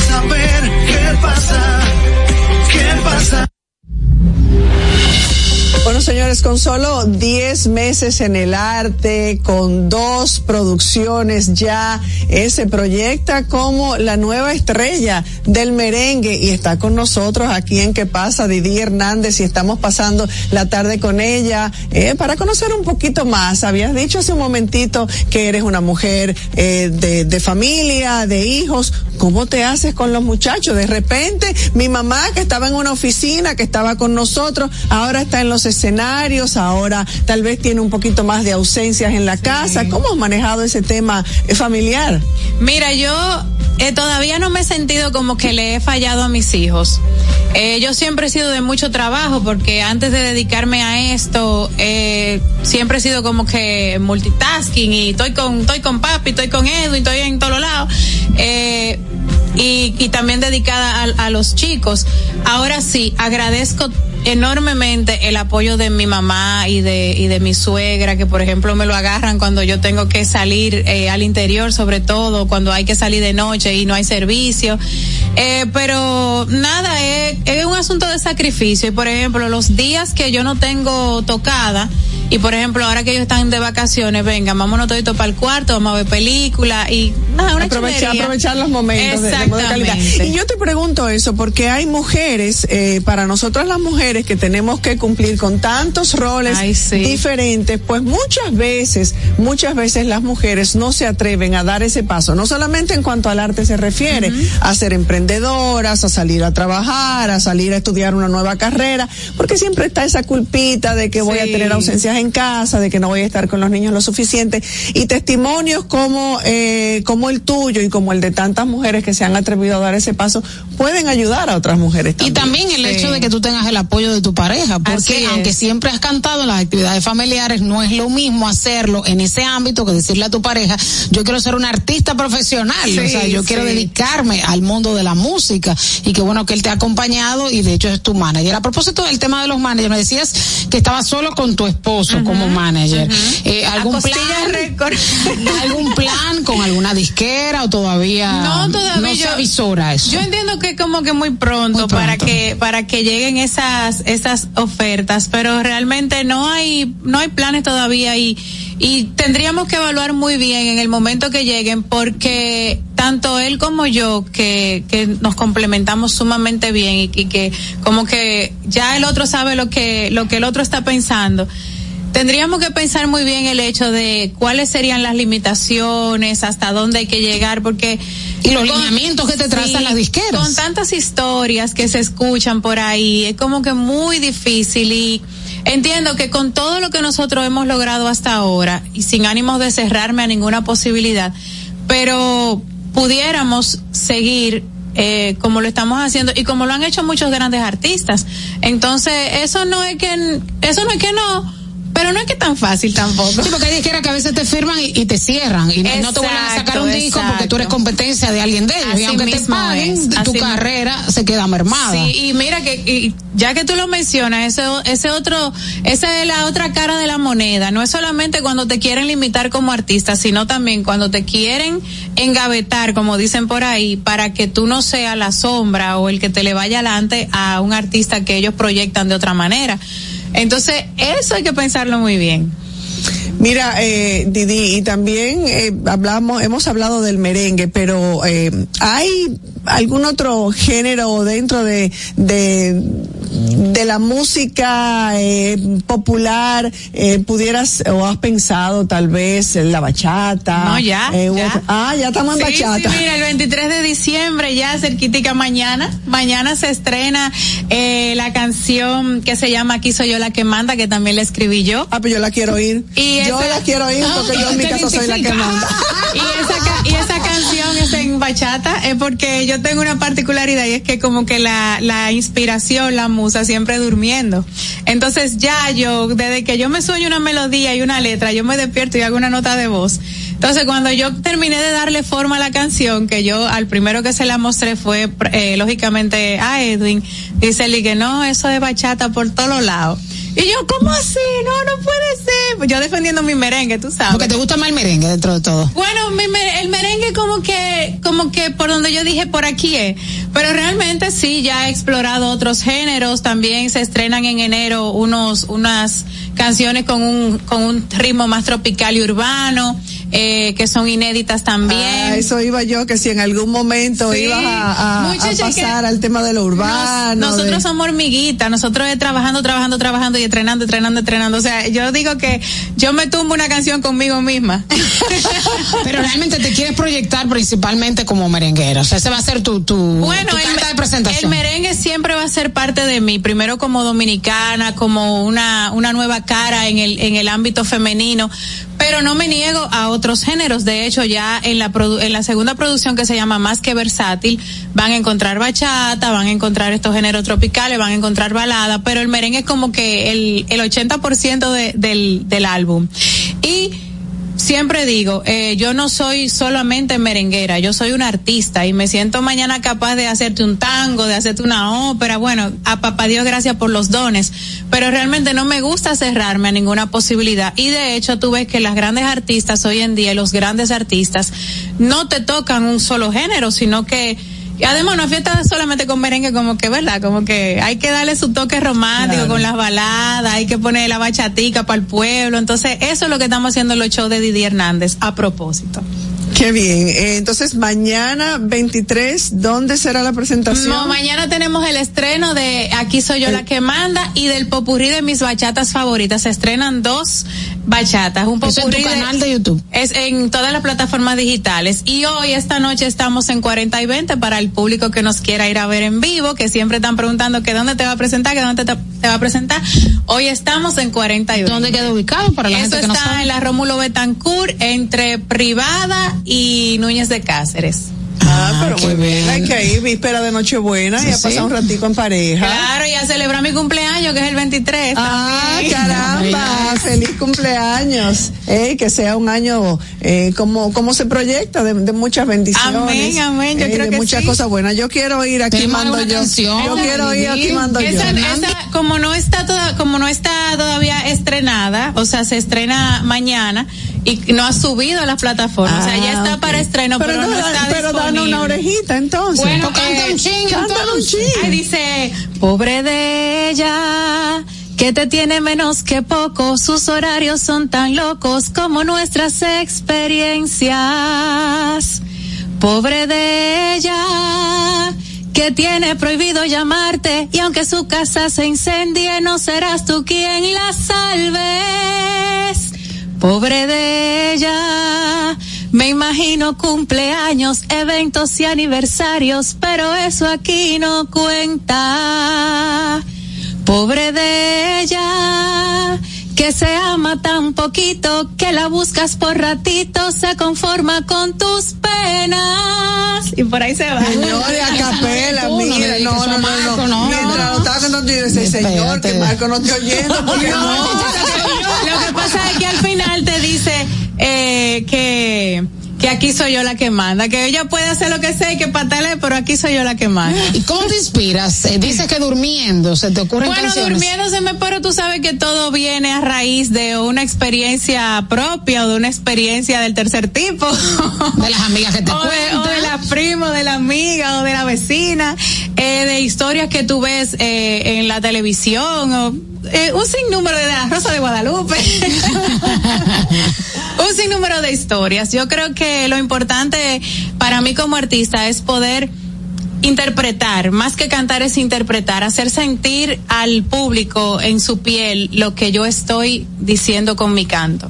Señores, con solo 10 meses en el arte, con dos producciones ya, se proyecta como la nueva estrella del merengue y está con nosotros aquí en ¿Qué pasa? Didi Hernández y estamos pasando la tarde con ella eh, para conocer un poquito más. Habías dicho hace un momentito que eres una mujer eh, de, de familia, de hijos. ¿Cómo te haces con los muchachos? De repente, mi mamá que estaba en una oficina, que estaba con nosotros, ahora está en los escenarios, ahora tal vez tiene un poquito más de ausencias en la casa. ¿Cómo has manejado ese tema eh, familiar? Mira, yo eh, todavía no me he sentido como que le he fallado a mis hijos. Eh, yo siempre he sido de mucho trabajo porque antes de dedicarme a esto, eh, siempre he sido como que multitasking y estoy con, estoy con papi, estoy con Edwin, estoy en todos lados. Eh, y, y también dedicada a, a los chicos. Ahora sí, agradezco enormemente el apoyo de mi mamá y de y de mi suegra que por ejemplo me lo agarran cuando yo tengo que salir eh, al interior sobre todo cuando hay que salir de noche y no hay servicio. Eh, pero nada es, es un asunto de sacrificio. Y por ejemplo los días que yo no tengo tocada y por ejemplo ahora que ellos están de vacaciones venga vámonos todito para el cuarto vamos a ver película y nada una aprovechar, aprovechar los momentos de, de modo calidad. Y yo te pregunto eso porque hay mujeres, eh, para nosotras las mujeres que tenemos que cumplir con tantos roles diferentes, pues muchas veces, muchas veces las mujeres no se atreven a dar ese paso, no solamente en cuanto al arte se refiere, a ser emprendedoras, a salir a trabajar, a salir a estudiar una nueva carrera, porque siempre está esa culpita de que voy a tener ausencias en casa, de que no voy a estar con los niños lo suficiente, y testimonios como, eh, como el tuyo y como el de tantas mujeres que se han atrevido a dar ese paso, pueden ayudar a otras mujeres Y también. también el hecho de que tú tengas el apoyo de tu pareja, porque aunque siempre has cantado en las actividades familiares, no es lo mismo hacerlo en ese ámbito que decirle a tu pareja, yo quiero ser una artista profesional, Sí, o sea, yo sí. quiero dedicarme al mundo de la música y qué bueno que él te ha acompañado y de hecho es tu manager. A propósito del tema de los managers, me decías que estabas solo con tu esposo como manager. Eh, ¿Algún plan? ¿Algún plan con alguna disquera o todavía No, todavía no se yo- avisora eso? Yo entiendo que como que muy pronto, Muy para que para que lleguen esas esas ofertas, pero realmente no hay no hay planes todavía y y tendríamos que evaluar muy bien en el momento que lleguen porque tanto él como yo que que nos complementamos sumamente bien y, y que como que ya el otro sabe lo que lo que el otro está pensando. Tendríamos que pensar muy bien el hecho de cuáles serían las limitaciones, hasta dónde hay que llegar, porque... Y los lineamientos que te trazan las disqueras. Con tantas historias que se escuchan por ahí, es como que muy difícil y entiendo que con todo lo que nosotros hemos logrado hasta ahora, y sin ánimos de cerrarme a ninguna posibilidad, pero pudiéramos seguir eh, como lo estamos haciendo y como lo han hecho muchos grandes artistas. Entonces, eso no es que, eso no es que no, pero no es que tan fácil tampoco. Sí, porque hay disqueras que a veces te firman y, y te cierran y no te vuelven a sacar un disco porque tú eres competencia de alguien de ellos. Así y aunque te paguen, es, tu carrera se queda mermada. Sí, y mira que y ya que tú lo mencionas, ese, ese otro, esa es la otra cara de la moneda. No es solamente cuando te quieren limitar como artista, sino también cuando te quieren engavetar, como dicen por ahí, para que tú no seas la sombra o el que te le vaya adelante a un artista que ellos proyectan de otra manera. Entonces, eso hay que pensarlo muy bien. Mira, eh, Didi, y también eh, hablamos, hemos hablado del merengue, pero eh, ¿hay algún otro género dentro de, de, de la música eh, popular? Eh, ¿Pudieras o has pensado tal vez en la bachata? No, ya, Eh, ya. otro- ah, ya estamos en Sí, bachata. sí, mira, el 23 de diciembre, ya cerquitica mañana. Mañana se estrena eh, la canción que se llama Aquí soy yo la que manda, que también la escribí yo. Ah, pues yo la quiero oír. Y Yo la quiero oír porque yo en mi casa soy la que manda. Y esa, y esa canción es en bachata, es porque yo tengo una particularidad y es que como que la, la inspiración, la musa, siempre durmiendo. Entonces ya yo, desde que yo me sueño una melodía y una letra, yo me despierto y hago una nota de voz. Entonces cuando yo terminé de darle forma a la canción, que yo al primero que se la mostré fue eh, lógicamente a Edwin, dice que no, eso es bachata por todos lados. Y yo, ¿cómo así? No, no puede ser. Pues yo defendiendo mi merengue, tú sabes. Porque te gusta más el merengue dentro de todo. Bueno, mi mer- el merengue como que, como que por donde yo dije por aquí es. Pero realmente sí, ya he explorado otros géneros. También se estrenan en enero unos, unas canciones con un, con un ritmo más tropical y urbano, eh, que son inéditas también. Ah, eso iba yo, que si en algún momento Sí. ibas a, a- pasar al tema de lo urbano. Nos- nosotros de- somos hormiguitas, nosotros es trabajando, trabajando, trabajando y entrenando, entrenando, entrenando. O sea, yo digo que yo me tumbo una canción conmigo misma. Pero realmente te quieres proyectar principalmente como merenguera. O sea, ese va a ser tu, tu, Bueno, tu el, carta de el presentación. merengue siempre va a ser parte de mí, primero como dominicana, como una, una nueva cara en el, en el ámbito femenino, pero no me niego a otros géneros. De hecho, ya en la, produ- en la segunda producción que se llama Más que Versátil, van a encontrar bachata, van a encontrar estos géneros tropicales, van a encontrar balada, pero el merengue es como que el, el 80% de, del, del álbum. Y Siempre digo, eh, yo no soy solamente merenguera, yo soy una artista y me siento mañana capaz de hacerte un tango, de hacerte una ópera. Bueno, a papá Dios gracias por los dones, pero realmente no me gusta cerrarme a ninguna posibilidad. Y de hecho, tú ves que las grandes artistas hoy en día, los grandes artistas, no te tocan un solo género, sino que y además una fiesta solamente con merengue como que, ¿verdad? Como que hay que darle su toque romántico Claro. con las baladas, hay que poner la bachatica para el pueblo. Entonces, eso es lo que estamos haciendo en los shows de Didi Hernández a propósito. Qué bien. Eh, entonces, mañana 23, ¿dónde será la presentación? No, mañana tenemos el estreno de Aquí soy yo la que manda y del popurrí de mis bachatas favoritas. Se estrenan dos bachatas. Un Eso en tu popurrí canal de YouTube. Es en todas las plataformas digitales. Y hoy, esta noche, estamos en 40 y 20 para el público que nos quiera ir a ver en vivo, que siempre están preguntando que dónde te va a presentar, que dónde te, te va a presentar. Hoy estamos en 40 y 20. ¿Dónde queda ubicado para la Eso gente que no está sabe? en la Rómulo Betancourt, entre Privada y Núñez de Cáceres. Ah, pero qué muy bien. Hay que ir víspera de Nochebuena y a Sí, pasar sí. un ratico en pareja. Claro, y a celebrar mi cumpleaños, que es el 23. Ah, también. caramba, feliz cumpleaños. Eh, que sea un año eh, como, como se proyecta, de, de muchas bendiciones. Amén, amén, yo eh, creo de que muchas sí. cosas buenas. Yo quiero ir aquí mando yo. canción, yo quiero ir aquí mando Esa- yo. esa, como no está toda, como no está todavía estrenada, o sea, se estrena mañana y no ha subido a las plataformas, o sea, ya Ah, está para estreno, pero, no, no, está pero disponible. una orejita entonces. Bueno, canta eh, un chin, cántale un entonces. chin. Ay, dice, pobre de ella, que te tiene menos que poco, sus horarios son tan locos como nuestras experiencias. Pobre de ella, que tiene prohibido llamarte y aunque su casa se incendie, no serás tú quien la salves. Pobre de ella, me imagino cumpleaños, eventos y aniversarios, pero eso aquí no cuenta. Pobre de ella, que se ama tan poquito, que la buscas por ratito, se conforma con tus penas. Y por ahí se va. Señores, a capela, mira, no, no, no, no. Mientras lo estaba cantando, yo decía, señor, que Marco no esté oyendo, porque no. Pasa es que al final te dice eh, que que aquí soy yo la que manda, que ella puede hacer lo que sea y que patale, pero aquí soy yo la que manda. ¿Y cómo te inspiras? Eh, dices que durmiendo se te ocurren Bueno, canciones. durmiéndoseme, pero tú sabes que todo viene a raíz de una experiencia propia o de una experiencia del tercer tipo. De las amigas que te o de, o de la prima, de la amiga o de la vecina, eh, de historias que tú ves eh, en la televisión o eh, un sinnúmero de la Rosa de Guadalupe. un sinnúmero de historias. Yo creo que lo importante para mí como artista es poder interpretar, más que cantar es interpretar, hacer sentir al público en su piel lo que yo estoy diciendo con mi canto.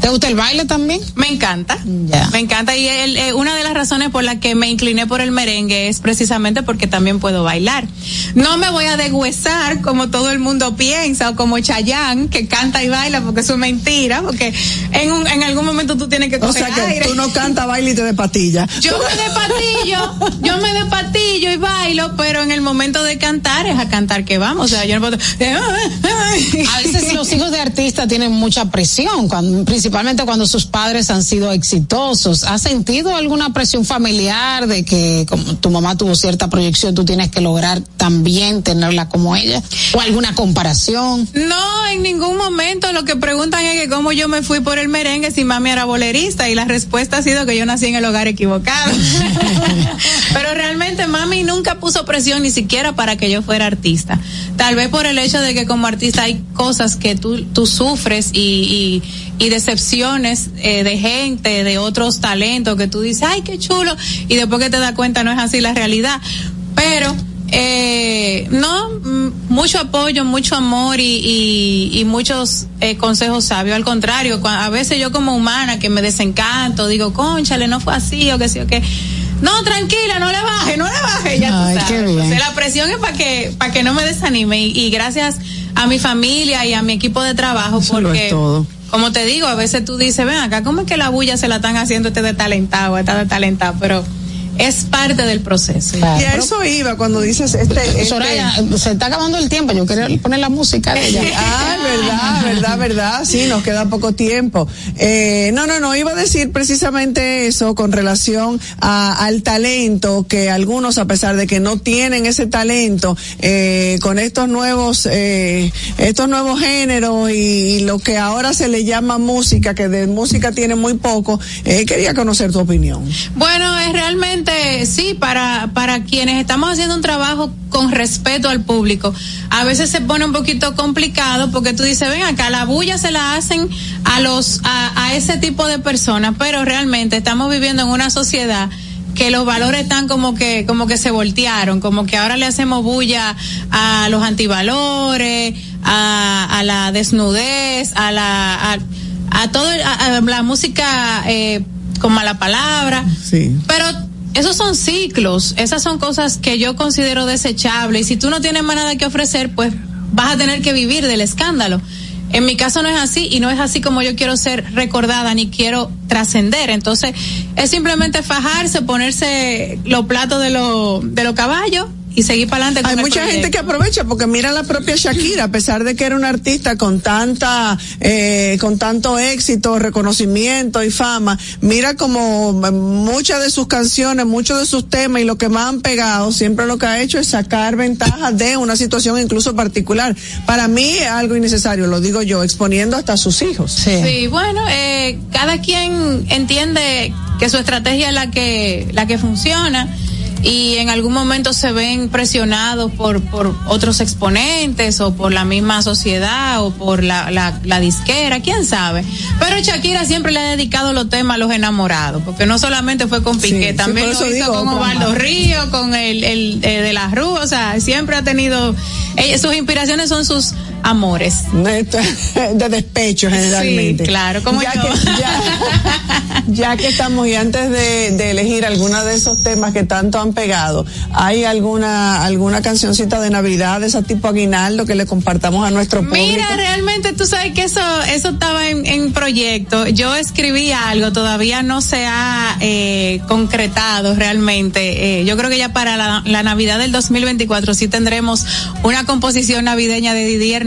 ¿Te gusta el baile también? Me encanta. Ya. Me encanta y el, eh, una de las razones por las que me incliné por el merengue es precisamente porque también puedo bailar. No me voy a deshuesar como todo el mundo piensa o como Chayanne que canta y baila porque eso es mentira, porque en, un, en algún momento tú tienes que O sea que aire. tú no cantas baile y te de patilla. Yo me de patillo, yo me de patillo y bailo, pero en el momento de cantar es a cantar que vamos. O sea, yo no puedo. A veces los hijos de artistas tienen mucha presión, cuando, principalmente cuando sus padres han sido exitosos. ¿Has sentido alguna presión familiar de que como tu mamá tuvo cierta proyección, tú tienes que lograr también tenerla como ella? ¿O alguna comparación? No, en ningún momento. Lo que preguntan es que cómo yo me fui por el merengue si mami era bolerista y la respuesta ha sido que yo nací en el hogar equivocado. Pero realmente mami nunca puso presión ni siquiera para que yo fuera artista. Tal vez por el hecho de que como artista hay cosas que tú, tú sufres y, y, y decepciones eh, de gente, de otros talentos que tú dices, ay, qué chulo, y después que te das cuenta no es así la realidad. Pero eh, no, mm, mucho apoyo, mucho amor y, y, y muchos eh, consejos sabios. Al contrario, a veces yo como humana que me desencanto, digo, conchale, no fue así o que sí o que. No, tranquila, no le baje, no le baje, ya Ay, tú sabes. O sea, la presión es para que, para que no me desanime y, y gracias a mi familia y a mi equipo de trabajo Eso lo porque es todo. como te digo, a veces tú dices, ven acá, ¿cómo es que la bulla se la están haciendo este de talentado, esta de talentado? Pero es parte del proceso. Y a eso iba cuando dices este. este- Soraya, se está acabando el tiempo, yo quería poner la música de ella. Ah, verdad, verdad, verdad. Sí, nos queda poco tiempo. Eh, no, no, no, iba a decir precisamente eso con relación a- al talento que algunos, a pesar de que no tienen ese talento, eh, con estos nuevos, eh, estos nuevos géneros y, y lo que ahora se le llama música, que de música tiene muy poco, eh, quería conocer tu opinión. Bueno, es realmente sí, para, para quienes estamos haciendo un trabajo con respeto al público, a veces se pone un poquito complicado porque tú dices, ven acá, la bulla se la hacen a los, a, a ese tipo de personas, pero realmente estamos viviendo en una sociedad que los valores están como que como que se voltearon, como que ahora le hacemos bulla a los antivalores, a, a la desnudez, a la a, a todo a, a la música eh, con mala palabra. Sí. Pero esos son ciclos, esas son cosas que yo considero desechables y si tú no tienes más nada que ofrecer, pues vas a tener que vivir del escándalo. En mi caso no es así y no es así como yo quiero ser recordada ni quiero trascender. Entonces es simplemente fajarse, ponerse los platos de los de los caballos y seguir para adelante. con Hay el mucha proyecto. gente que aprovecha porque mira la propia Shakira, a pesar de que era una artista con tanta, eh, con tanto éxito, reconocimiento y fama, mira como muchas de sus canciones, muchos de sus temas y lo que más han pegado, siempre lo que ha hecho es sacar ventaja de una situación incluso particular. Para mí es algo innecesario, lo digo yo, exponiendo hasta a sus hijos. Sí, bueno, eh, cada quien entiende que su estrategia es la que la que funciona y en algún momento se ven presionados por por otros exponentes o por la misma sociedad o por la, la, la disquera, quién sabe. Pero Shakira siempre le ha dedicado los temas a los enamorados, porque no solamente fue con Piqué, sí, también lo hizo con Osvaldo. Río, con el, el eh, de la Rúa, o sea, siempre ha tenido, eh, sus inspiraciones son sus amores. De despecho generalmente. Sí, claro, como ya yo. Que, ya, ya que estamos y antes de, de elegir alguno de esos temas que tanto han pegado, ¿hay alguna alguna cancioncita de Navidad de ese tipo aguinaldo que le compartamos a nuestro público? Mira, realmente tú sabes que eso eso estaba en, en proyecto. Yo escribí algo, todavía no se ha eh, concretado realmente. Eh, yo creo que ya para la, la Navidad del 2024 sí tendremos una composición navideña de Didier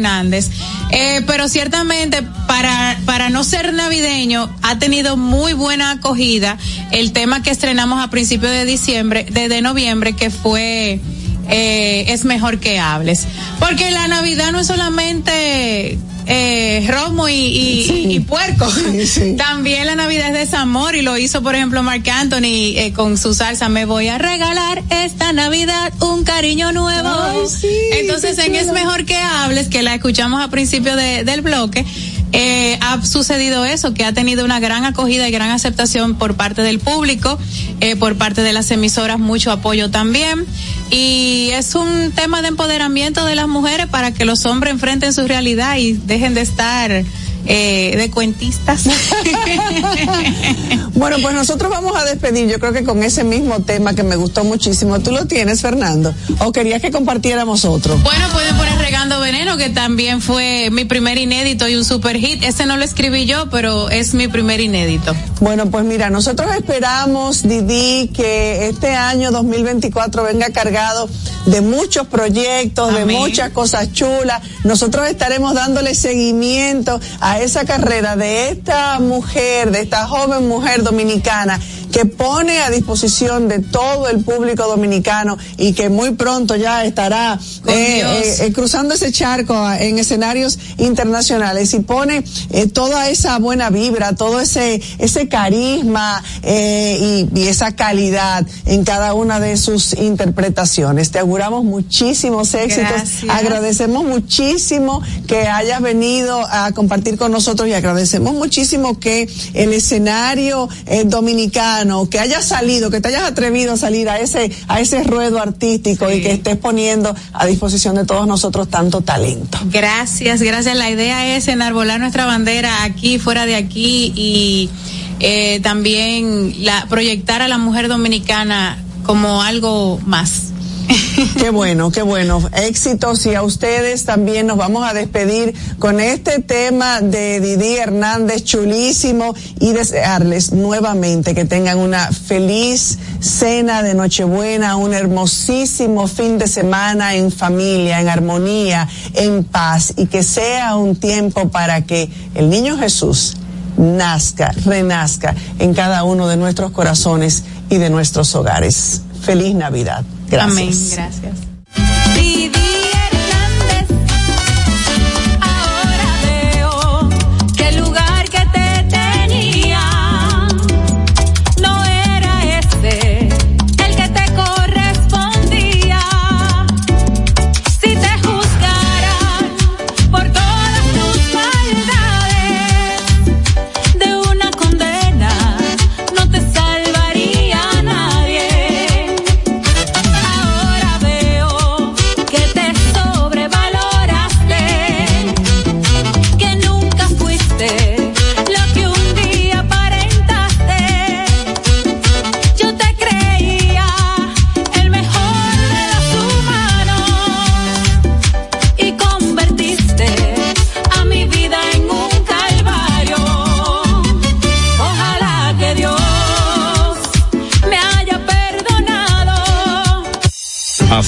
Eh, pero ciertamente para, para no ser navideño ha tenido muy buena acogida el tema que estrenamos a principios de diciembre, de, de noviembre, que fue eh, Es mejor que hables. Porque la Navidad no es solamente eh, romo y, y, y puerco. También la Navidad es desamor y lo hizo, por ejemplo, Mark Anthony eh, con su salsa. Me voy a regalar esta Navidad un cariño nuevo. Entonces, en Es Mejor que Hables, que la escuchamos a principio de, del bloque, eh, ha sucedido eso, que ha tenido una gran acogida y gran aceptación por parte del público, eh, por parte de las emisoras, mucho apoyo también. Y es un tema de empoderamiento de las mujeres para que los hombres enfrenten su realidad y dejen de estar eh, de cuentistas. bueno, pues nosotros vamos a despedir, yo creo que con ese mismo tema que me gustó muchísimo. ¿Tú lo tienes, Fernando? ¿O querías que compartiéramos otro? Bueno, pueden poner Regando Veneno, que también fue mi primer inédito y un super hit. Ese no lo escribí yo, pero es mi primer inédito. Bueno, pues mira, nosotros esperamos, Didi, que este año 2024 venga cargado de muchos proyectos, Amén. de muchas cosas chulas. Nosotros estaremos dándole seguimiento a esa carrera de esta mujer, de esta joven mujer dominicana que pone a disposición de todo el público dominicano y que muy pronto ya estará eh, eh, eh, cruzando ese charco ah, en escenarios internacionales y pone toda esa buena vibra, todo ese ese carisma y, y esa calidad en cada una de sus interpretaciones. Te auguramos muchísimos éxitos. Gracias. Agradecemos muchísimo que hayas venido a compartir con nosotros y agradecemos muchísimo que el escenario eh, dominicano, que hayas salido, que te hayas atrevido a salir a ese a ese ruedo artístico y que estés poniendo a disposición de todos nosotros tanto talento. Gracias, gracias. La idea es enarbolar nuestra bandera aquí, fuera de aquí y eh, también la, proyectar a la mujer dominicana como algo más. Qué bueno, qué bueno. Éxitos y a ustedes también nos vamos a despedir con este tema de Didi Hernández chulísimo y desearles nuevamente que tengan una feliz cena de Nochebuena, un hermosísimo fin de semana en familia, en armonía, en paz y que sea un tiempo para que el niño Jesús nazca, renazca en cada uno de nuestros corazones y de nuestros hogares. Feliz Navidad. Gracias. Amén, gracias.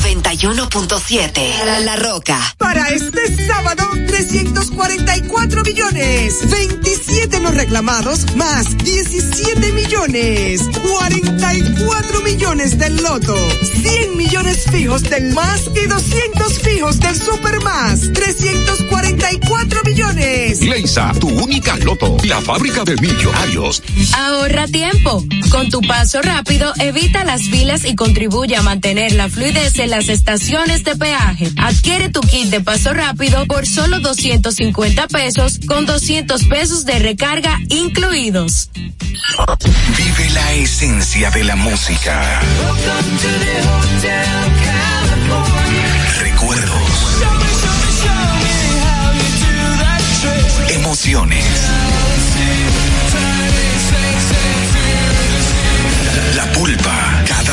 91.7 La, La Roca. Para este sábado, 344 millones. 27 los reclamados, más 17 millones. 44 millones del loto. 100 millones fijos del más y 200 fijos del super más. 344 millones. Leisa, tu única loto, la fábrica de millonarios. Ahorra tiempo. Con tu paso rápido, evita las filas y contribuye a mantener la fluidez en las estaciones de peaje. Adquiere tu kit de paso rápido por solo 250 pesos con 200 pesos de recarga incluidos. Vive la esencia de la música. Recuerdos. Emociones.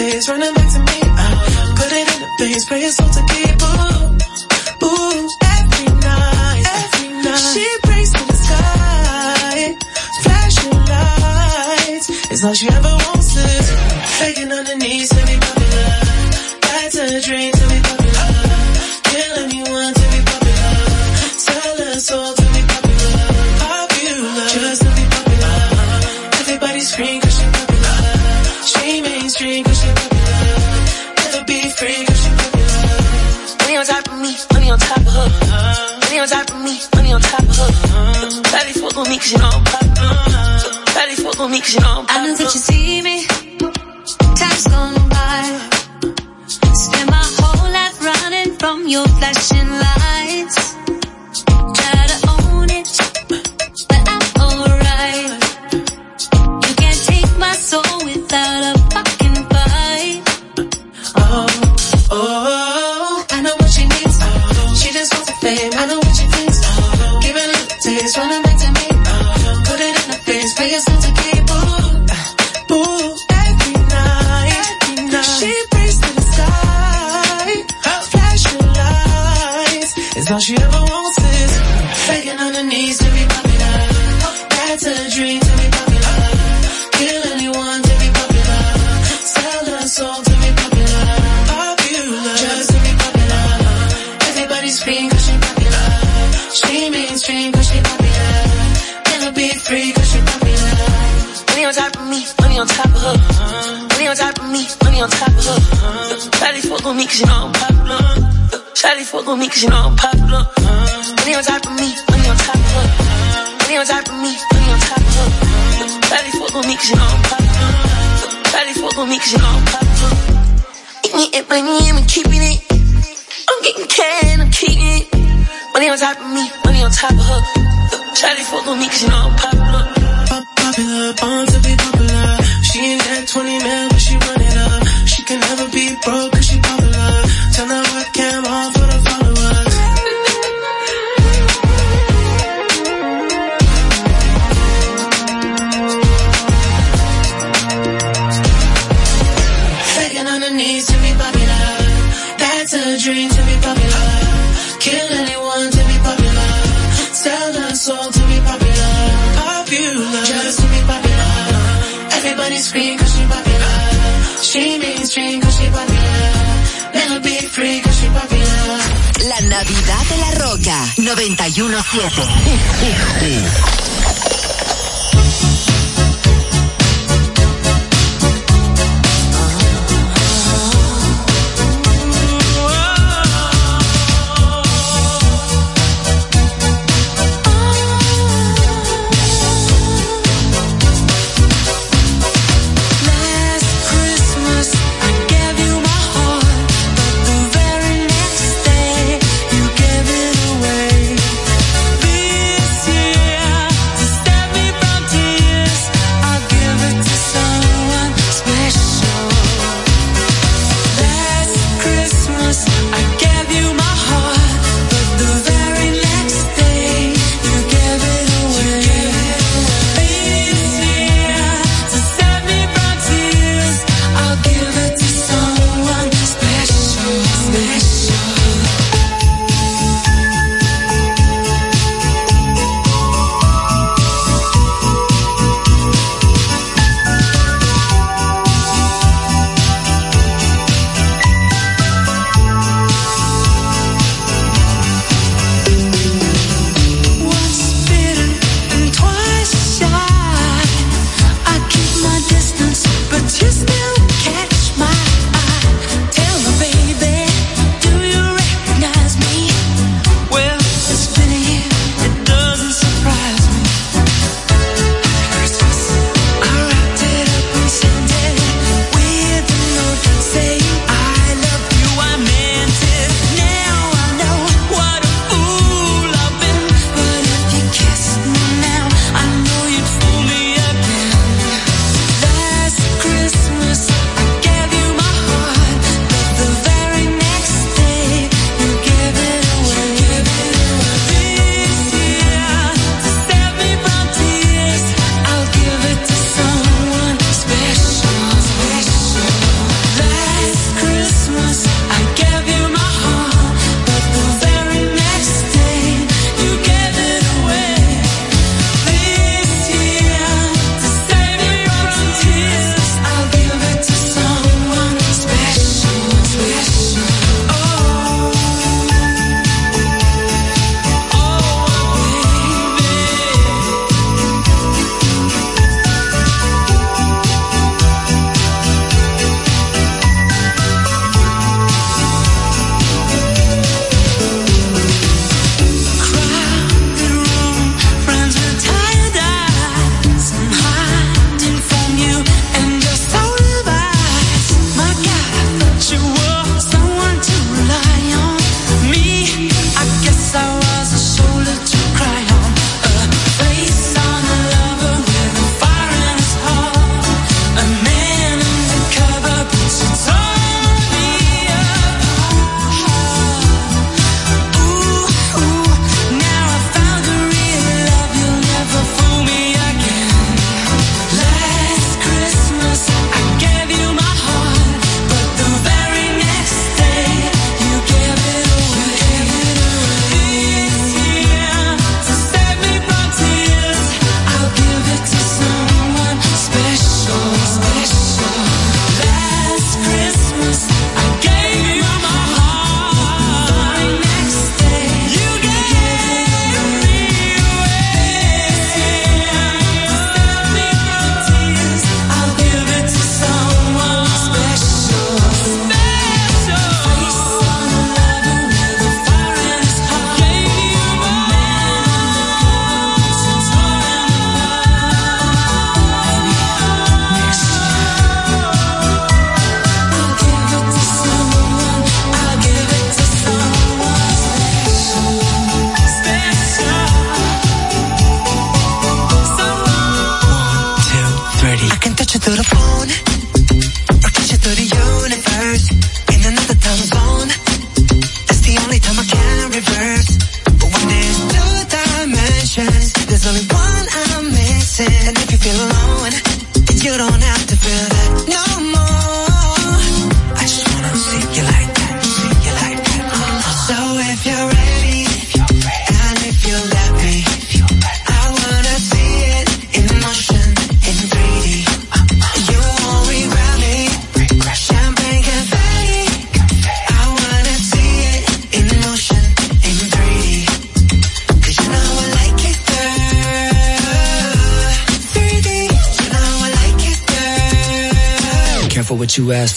days, running back to me. Put it in the face, pray soul to keep. It's all she ever wants is begging on her knees to be popular. That's her dream to be popular. Kill anyone to be popular. Sell her soul to be popular. Popular, just to be popular. Everybody scream 'cause she popular. She mainstream 'cause she popular. Never be free 'cause she popular. Money on top of me, money on top of her. Money on top of me, money on top of her. Daddy fuck with me 'cause you know I'm popular. I know that you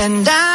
And I,